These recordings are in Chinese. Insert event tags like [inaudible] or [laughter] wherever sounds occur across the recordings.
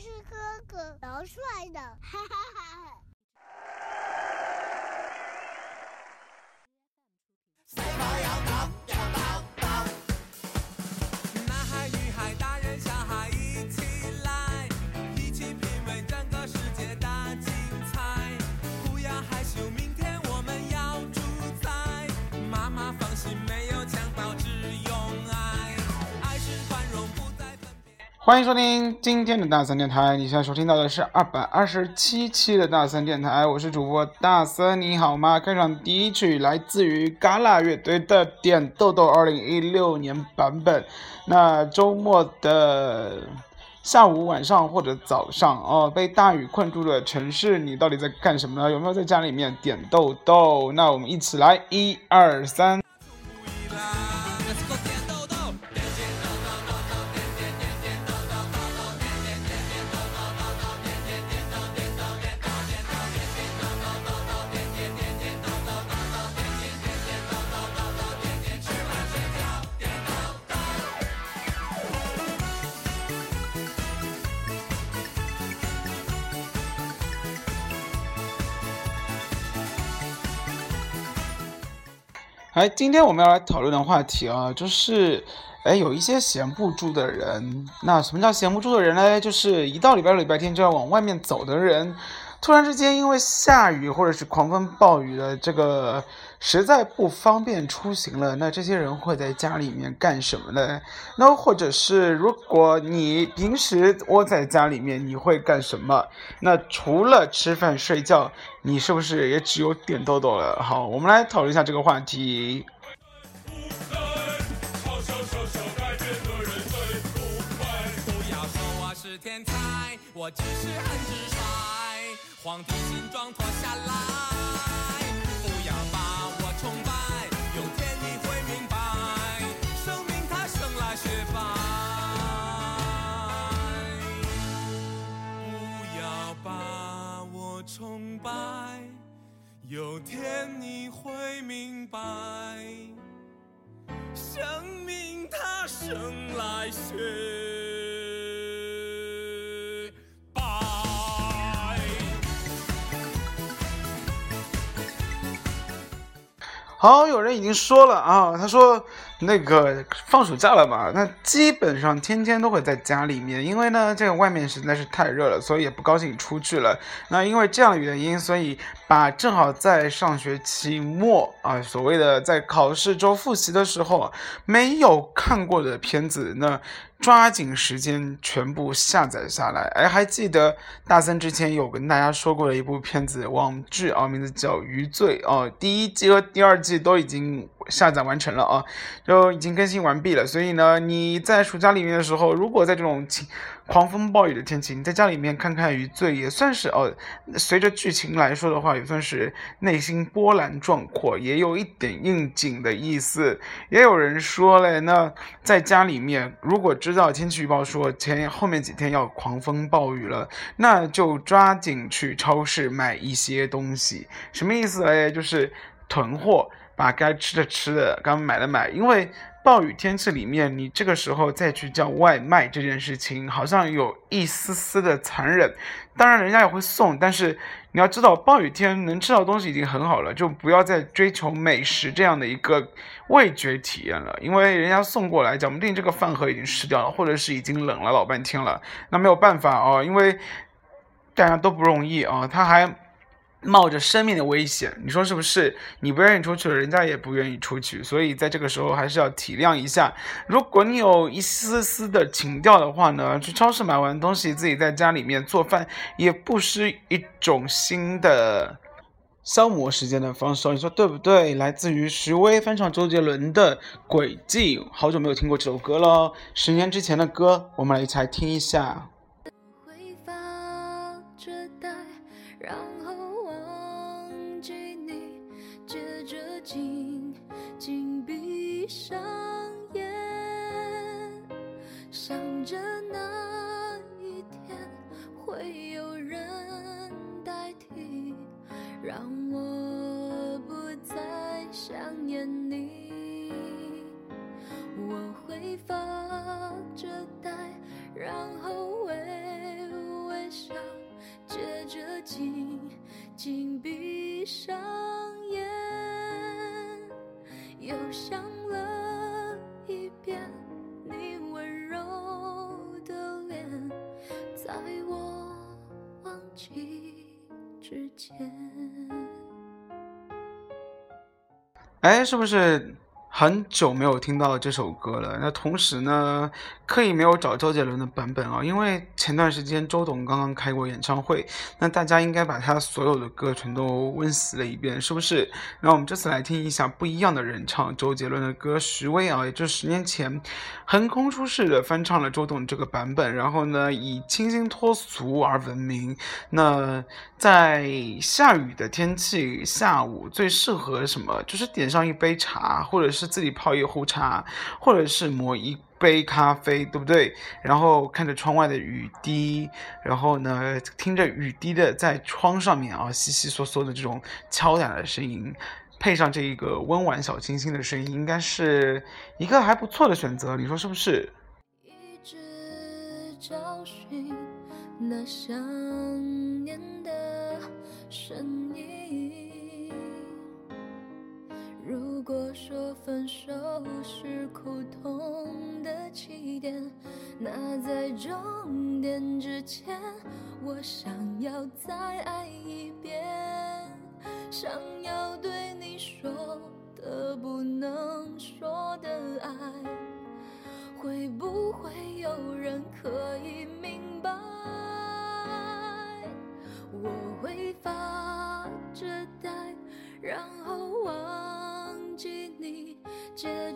是哥哥，老帅的，哈哈哈哈。欢迎收听今天的大森电台，你现在收听到的是二百二十七期的大森电台，我是主播大森，你好吗？开场第一曲来自于嘎啦乐队的《点豆豆》二零一六年版本。那周末的下午、晚上或者早上哦，被大雨困住的城市，你到底在干什么呢？有没有在家里面点豆豆？那我们一起来，一二三。哎，今天我们要来讨论的话题啊，就是，哎，有一些闲不住的人。那什么叫闲不住的人呢？就是一到礼拜六、礼拜天就要往外面走的人，突然之间因为下雨或者是狂风暴雨的这个实在不方便出行了，那这些人会在家里面干什么呢？那或者是如果你平时窝在家里面，你会干什么？那除了吃饭睡觉，你是不是也只有点豆豆了？好，我们来讨论一下这个话题。我，只是很直。皇帝新装脱下来，不要把我崇拜，有天你会明白，生命它生来雪白。不要把我崇拜，有天你会明白。生命它生来雪好，有人已经说了啊，他说那个放暑假了嘛，那基本上天天都会在家里面，因为呢这个外面实在是太热了，所以也不高兴出去了。那因为这样的原因，所以把正好在上学期末啊，所谓的在考试周复习的时候没有看过的片子，那抓紧时间全部下载下来。哎，还记得大三之前有跟大家说过的一部片子网剧啊，名字叫《余罪》哦，第一季和第二季都已经下载完成了啊，就已经更新完毕了。所以呢，你在暑假里面的时候，如果在这种情狂风暴雨的天气，你在家里面看看《余罪》，也算是哦，随着剧情来说的话，也算是内心波澜壮阔，也有一点应景的意思。也有人说嘞，那在家里面，如果知道天气预报说前后面几天要狂风暴雨了，那就抓紧去超市买一些东西。什么意思嘞？就是囤货，把该吃的吃的，该买的买，因为。暴雨天气里面，你这个时候再去叫外卖这件事情，好像有一丝丝的残忍。当然，人家也会送，但是你要知道，暴雨天能吃到东西已经很好了，就不要再追求美食这样的一个味觉体验了。因为人家送过来，讲不定这个饭盒已经吃掉了，或者是已经冷了老半天了，那没有办法哦，因为大家都不容易啊，他还。冒着生命的危险，你说是不是？你不愿意出去了，人家也不愿意出去，所以在这个时候还是要体谅一下。如果你有一丝丝的情调的话呢，去超市买完东西，自己在家里面做饭，也不失一种新的消磨时间的方式。你说对不对？来自于徐威翻唱周杰伦的《轨迹》，好久没有听过这首歌了，十年之前的歌，我们来一起来听一下。着那一天会有人代替，让我不再想念你。我会发着哎，是不是很久没有听到这首歌了？那同时呢，刻意没有找周杰伦的版本啊，因为前段时间周董刚刚开过演唱会，那大家应该把他所有的歌全都温习了一遍，是不是？那我们这次来听一下不一样的人唱周杰伦的歌，徐威啊，也就十年前横空出世的翻唱了周董这个版本，然后呢，以清新脱俗而闻名。那在下雨的天气，下午最适合什么？就是点上一杯茶，或者是自己泡一壶茶，或者是磨一杯咖啡，对不对？然后看着窗外的雨滴，然后呢，听着雨滴的在窗上面啊悉悉嗦嗦的这种敲打的声音，配上这一个温婉小清新的声音，应该是一个还不错的选择，你说是不是？一直找寻那想念的声音。如果说分手是苦痛的起点，那在终点之前，我想要再爱一遍，想要对你说的不能说的爱。会不会有人可以明白？我会发着呆，然后，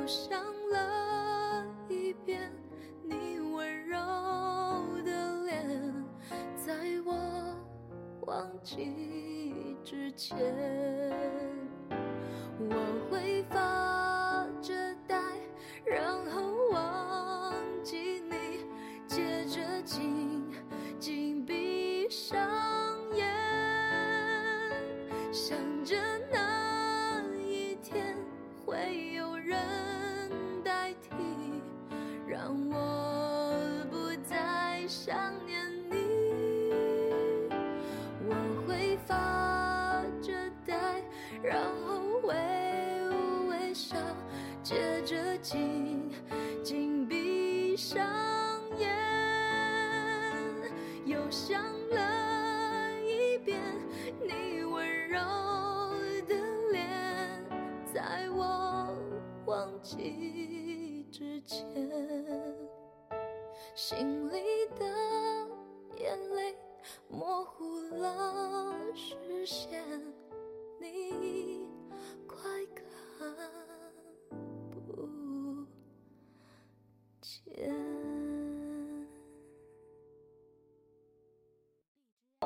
又想了一遍你温柔的脸，在我忘记之前。我会着紧紧闭上眼，又想了一遍你温柔的脸，在我忘记之前。心里的眼泪模糊了视线，你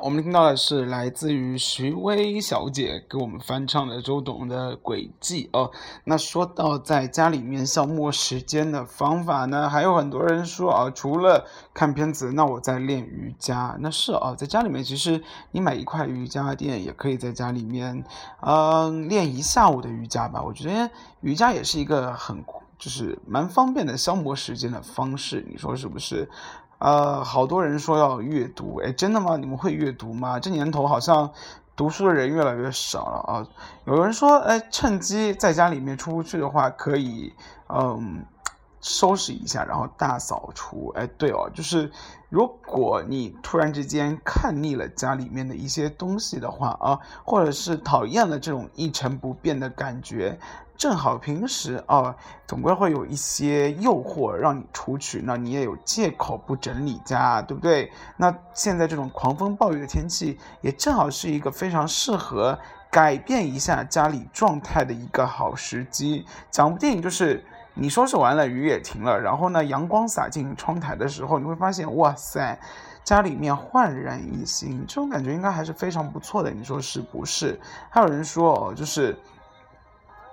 我们听到的是来自于徐薇小姐给我们翻唱的周董的《轨迹》哦。那说到在家里面消磨时间的方法呢，还有很多人说啊，除了看片子，那我在练瑜伽。那是啊，在家里面其实你买一块瑜伽垫，也可以在家里面，嗯，练一下午的瑜伽吧。我觉得瑜伽也是一个很就是蛮方便的消磨时间的方式，你说是不是？呃，好多人说要阅读，哎，真的吗？你们会阅读吗？这年头好像读书的人越来越少了啊。有人说，哎，趁机在家里面出不去的话，可以，嗯，收拾一下，然后大扫除。哎，对哦，就是如果你突然之间看腻了家里面的一些东西的话啊，或者是讨厌了这种一成不变的感觉。正好平时啊，总归会有一些诱惑让你出去，那你也有借口不整理家，对不对？那现在这种狂风暴雨的天气，也正好是一个非常适合改变一下家里状态的一个好时机。讲部电影就是你收拾完了，雨也停了，然后呢，阳光洒进窗台的时候，你会发现，哇塞！家里面焕然一新，这种感觉应该还是非常不错的，你说是不是？还有人说哦，就是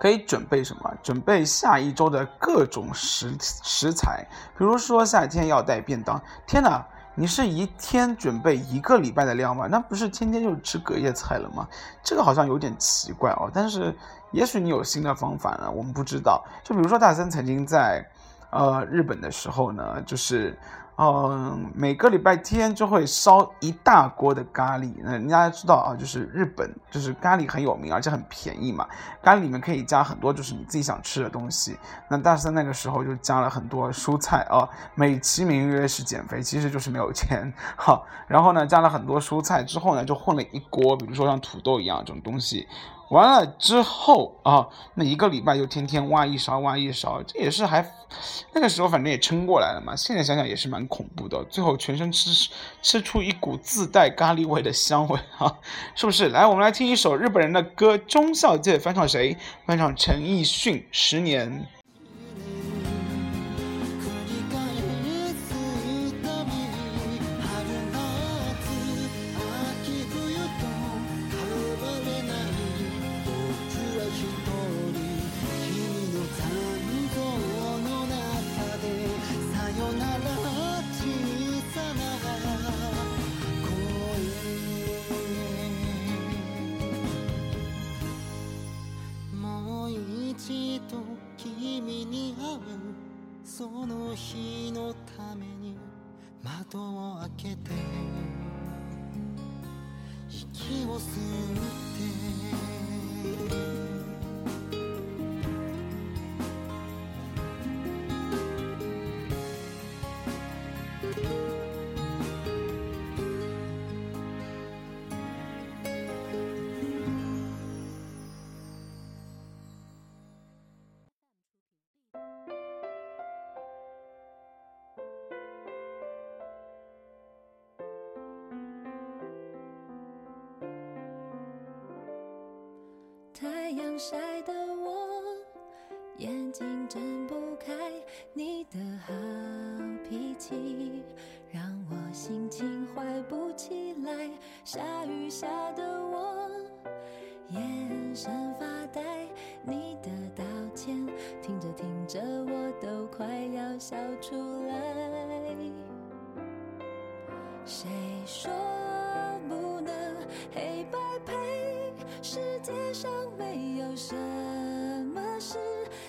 可以准备什么？准备下一周的各种食食材，比如说夏天要带便当。天哪，你是一天准备一个礼拜的量吗？那不是天天就吃隔夜菜了吗？这个好像有点奇怪哦。但是也许你有新的方法呢，我们不知道。就比如说大森曾经在呃日本的时候呢，就是。嗯，每个礼拜天就会烧一大锅的咖喱。那人家知道啊，就是日本就是咖喱很有名，而且很便宜嘛。咖喱里面可以加很多就是你自己想吃的东西。那大三那个时候就加了很多蔬菜啊，美其名曰是减肥，其实就是没有钱。好，然后呢，加了很多蔬菜之后呢，就混了一锅，比如说像土豆一样这种东西。完了之后啊，那一个礼拜就天天挖一勺挖一勺，这也是还那个时候反正也撑过来了嘛。现在想想也是蛮恐怖的，最后全身吃吃出一股自带咖喱味的香味啊，[laughs] 是不是？来，我们来听一首日本人的歌，中孝介翻唱谁？翻唱陈奕迅《十年》。太阳晒得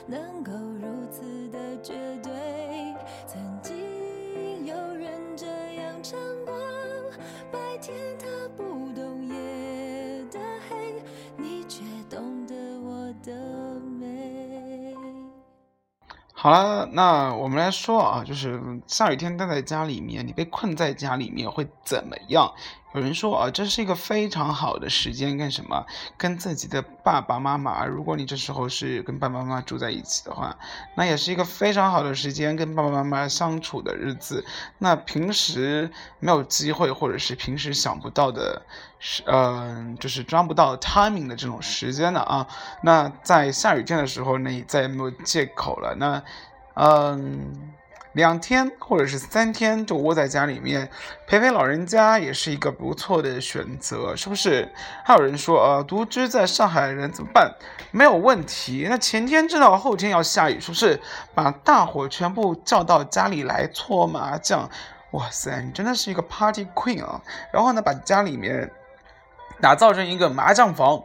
能够如此的绝对。曾经有人这样唱过，白天他不懂夜的黑，你却懂得我的美。好了，那我们来说啊，就是下雨天待在家里面，你被困在家里面会怎么样？有人说啊，这是一个非常好的时间，干什么？跟自己的爸爸妈妈，如果你这时候是跟爸爸妈妈住在一起的话，那也是一个非常好的时间，跟爸爸妈妈相处的日子。那平时没有机会，或者是平时想不到的，是嗯，就是抓不到 timing 的这种时间的啊。那在下雨天的时候，那你再也没有借口了。那，嗯。两天或者是三天就窝在家里面陪陪老人家，也是一个不错的选择，是不是？还有人说，呃，独居在上海的人怎么办？没有问题。那前天知道后天要下雨，是不是？把大伙全部叫到家里来搓麻将。哇塞，你真的是一个 party queen 啊！然后呢，把家里面打造成一个麻将房。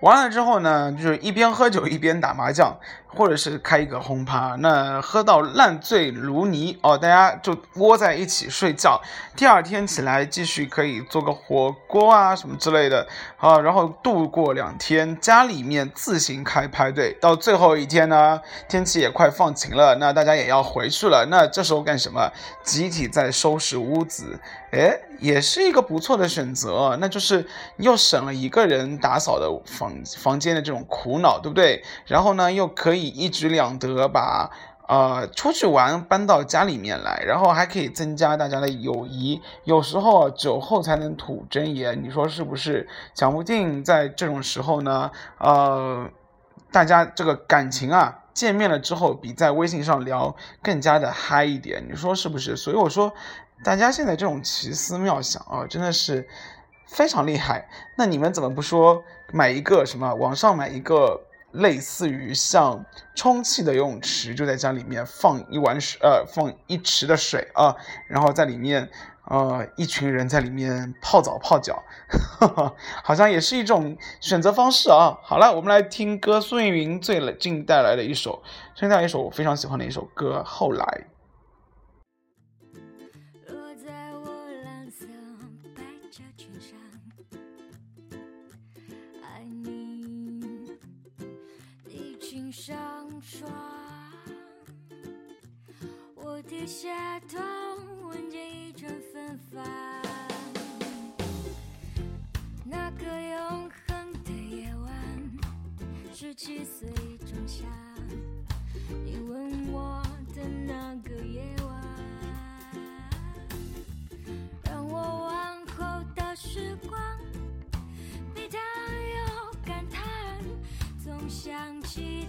完了之后呢，就是一边喝酒一边打麻将，或者是开一个轰趴，那喝到烂醉如泥哦，大家就窝在一起睡觉。第二天起来继续可以做个火锅啊什么之类的啊，然后度过两天，家里面自行开派对。到最后一天呢，天气也快放晴了，那大家也要回去了。那这时候干什么？集体在收拾屋子，哎，也是一个不错的选择。那就是又省了一个人打扫的房。房间的这种苦恼，对不对？然后呢，又可以以一举两得，把呃出去玩搬到家里面来，然后还可以增加大家的友谊。有时候酒后才能吐真言，你说是不是？讲不定在这种时候呢，呃，大家这个感情啊，见面了之后，比在微信上聊更加的嗨一点，你说是不是？所以我说。大家现在这种奇思妙想啊，真的是非常厉害。那你们怎么不说买一个什么？网上买一个类似于像充气的游泳池，就在家里面放一碗水，呃，放一池的水啊，然后在里面，呃，一群人在里面泡澡泡脚，哈 [laughs] 哈好像也是一种选择方式啊。好了，我们来听歌，苏运云最近带来的一首，现在一首我非常喜欢的一首歌，《后来》。夏冬闻见一阵芬芳。那个永恒的夜晚，十七岁仲夏，你吻我的那个夜晚。让我往后的时光，比它有感叹，总想起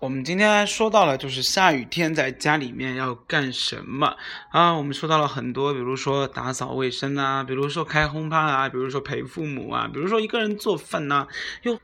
我们今天说到了，就是下雨天在家里面要干什么啊？我们说到了很多，比如说打扫卫生啊，比如说开轰趴啊，比如说陪父母啊，比如说一个人做饭呐、又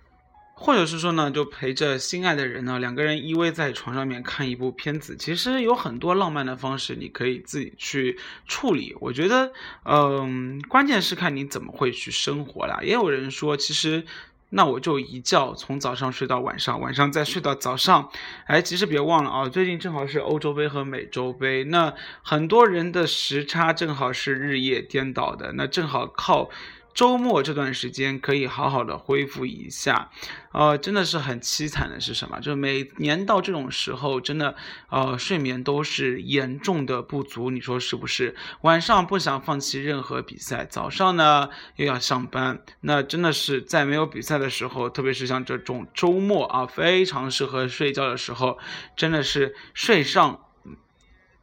或者是说呢，就陪着心爱的人呢，两个人依偎在床上面看一部片子。其实有很多浪漫的方式，你可以自己去处理。我觉得，嗯，关键是看你怎么会去生活啦。也有人说，其实。那我就一觉从早上睡到晚上，晚上再睡到早上。哎，其实别忘了啊，最近正好是欧洲杯和美洲杯，那很多人的时差正好是日夜颠倒的，那正好靠周末这段时间可以好好的恢复一下。呃，真的是很凄惨的是什么？就是每年到这种时候，真的呃睡眠都是严重的不足，你说是不是？晚上不想放弃任何比赛，早上呢又要上班，那真的是在没有比赛的时候，特别是像这种周末啊，非常适合睡觉的时候，真的是睡上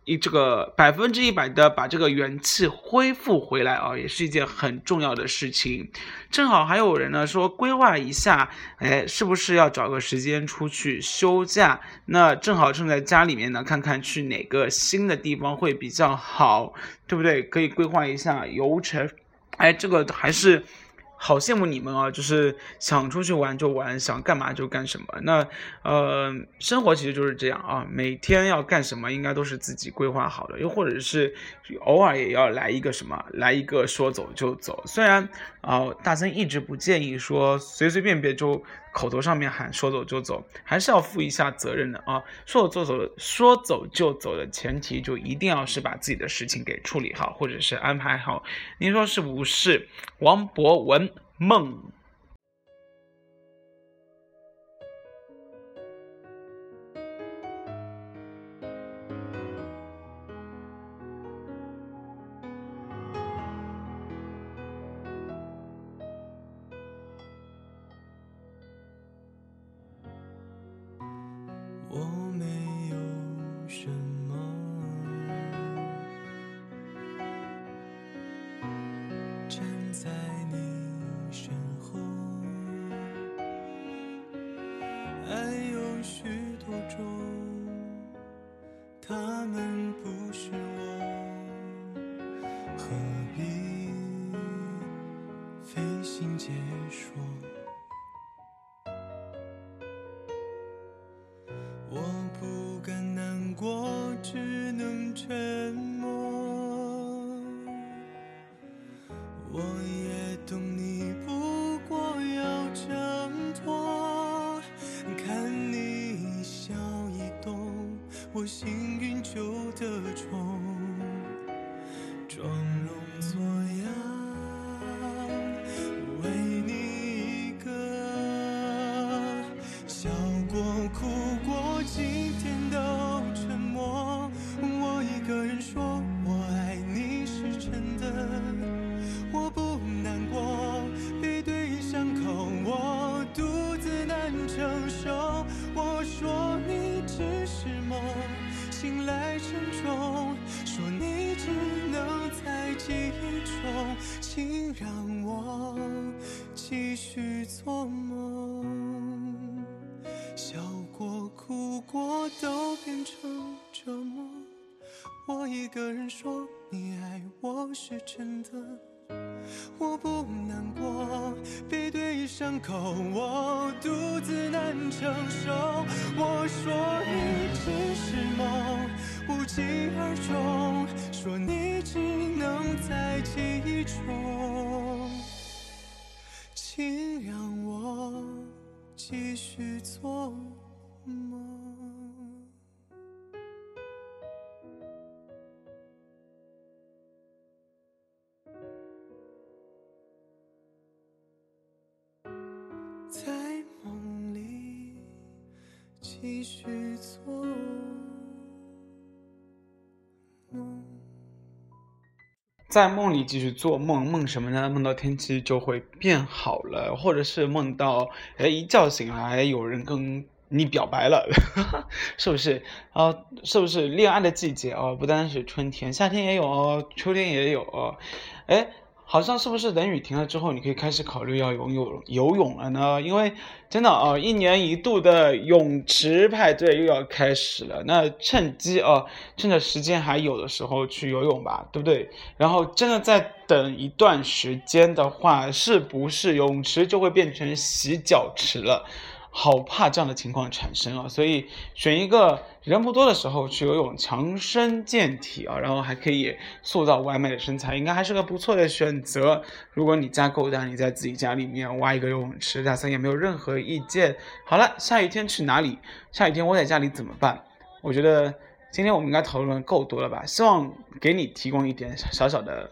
一这个百分之一百的把这个元气恢复回来啊，也是一件很重要的事情。正好还有人呢说规划一下，哎，是不是要找个时间出去休假？那正好正在家里面呢，看看去哪个新的地方会比较好，对不对？可以规划一下游程。哎，这个还是。好羡慕你们啊！就是想出去玩就玩，想干嘛就干什么。那呃，生活其实就是这样啊，每天要干什么应该都是自己规划好的，又或者是偶尔也要来一个什么，来一个说走就走。虽然啊，大森一直不建议说随随便便就。口头上面喊说走就走，还是要负一下责任的啊！说走就走，说走就走的前提就一定要是把自己的事情给处理好，或者是安排好。您说是不是？王博文梦。幸运救得钟是真的，我不难过，背对伤口，我独自难承受。我说你只是梦，无疾而终，说你只能在记忆中，请让我继续做梦。在梦里继续做梦，梦什么呢？梦到天气就会变好了，或者是梦到，哎，一觉醒来有人跟你表白了，[laughs] 是不是？啊，是不是恋爱的季节哦？不单是春天，夏天也有哦，秋天也有哦，哎。好像是不是等雨停了之后，你可以开始考虑要游泳游泳了呢？因为真的啊，一年一度的泳池派对又要开始了。那趁机啊，趁着时间还有的时候去游泳吧，对不对？然后真的再等一段时间的话，是不是泳池就会变成洗脚池了？好怕这样的情况产生啊，所以选一个人不多的时候去游泳，强身健体啊，然后还可以塑造完美的身材，应该还是个不错的选择。如果你家够大，你在自己家里面挖一个游泳池，大森也没有任何意见。好了，下雨天去哪里？下雨天窝在家里怎么办？我觉得今天我们应该讨论够多了吧？希望给你提供一点小小的。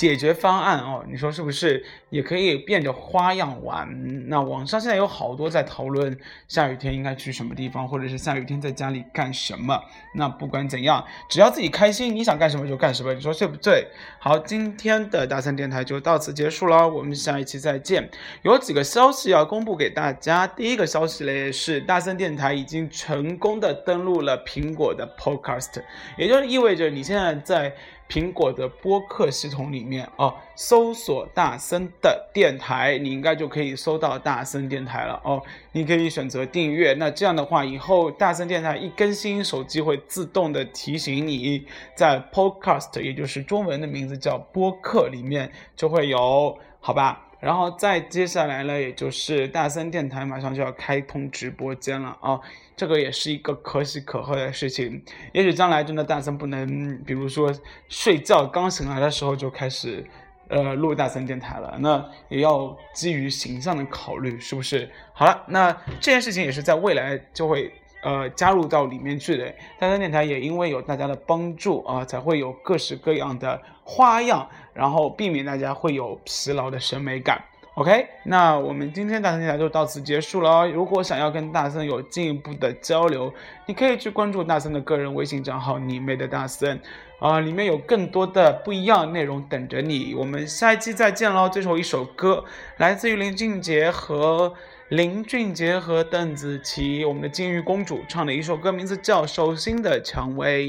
解决方案哦，你说是不是也可以变着花样玩？那网上现在有好多在讨论下雨天应该去什么地方，或者是下雨天在家里干什么。那不管怎样，只要自己开心，你想干什么就干什么，你说对不对？好，今天的大森电台就到此结束了，我们下一期再见。有几个消息要公布给大家，第一个消息嘞是大森电台已经成功的登录了苹果的 Podcast，也就是意味着你现在在苹果的播客系统里面哦，搜索大森的电台，你应该就可以搜到大森电台了哦。你可以选择订阅，那这样的话，以后大森电台一更新，手机会自动的提醒你，在 Podcast，也就是中文的名字叫播客里面就会有，好吧？然后再接下来呢，也就是大森电台马上就要开通直播间了啊，这个也是一个可喜可贺的事情。也许将来真的大森不能，比如说睡觉刚醒来的时候就开始，呃，录大森电台了，那也要基于形象的考虑，是不是？好了，那这件事情也是在未来就会。呃，加入到里面去的大森电台也因为有大家的帮助啊，才会有各式各样的花样，然后避免大家会有疲劳的审美感。OK，那我们今天大森电台就到此结束了哦。如果想要跟大森有进一步的交流，你可以去关注大森的个人微信账号“你妹的大森”，啊，里面有更多的不一样内容等着你。我们下一期再见喽！最后一首歌来自于林俊杰和。林俊杰和邓紫棋，我们的金鱼公主唱的一首歌，名字叫《手心的蔷薇》。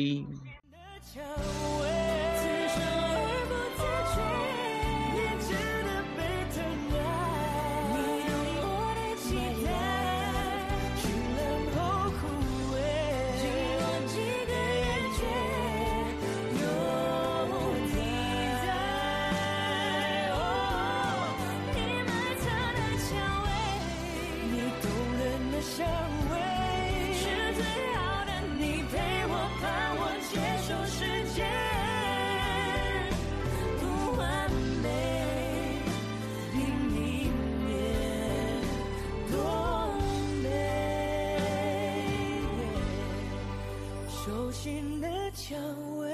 心的蔷薇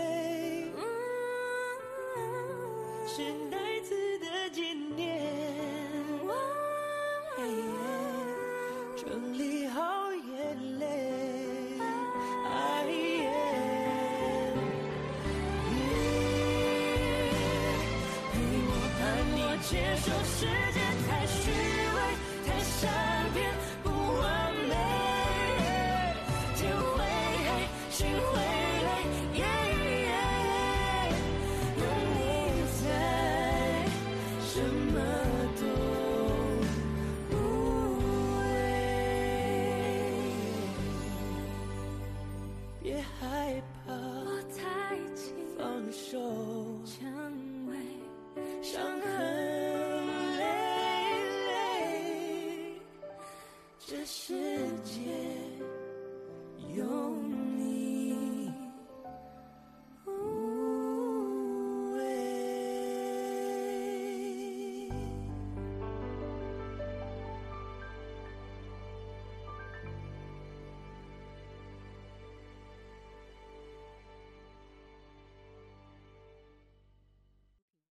是带刺的纪念。整理好眼泪，哎耶，陪我伴我接受世界太虚，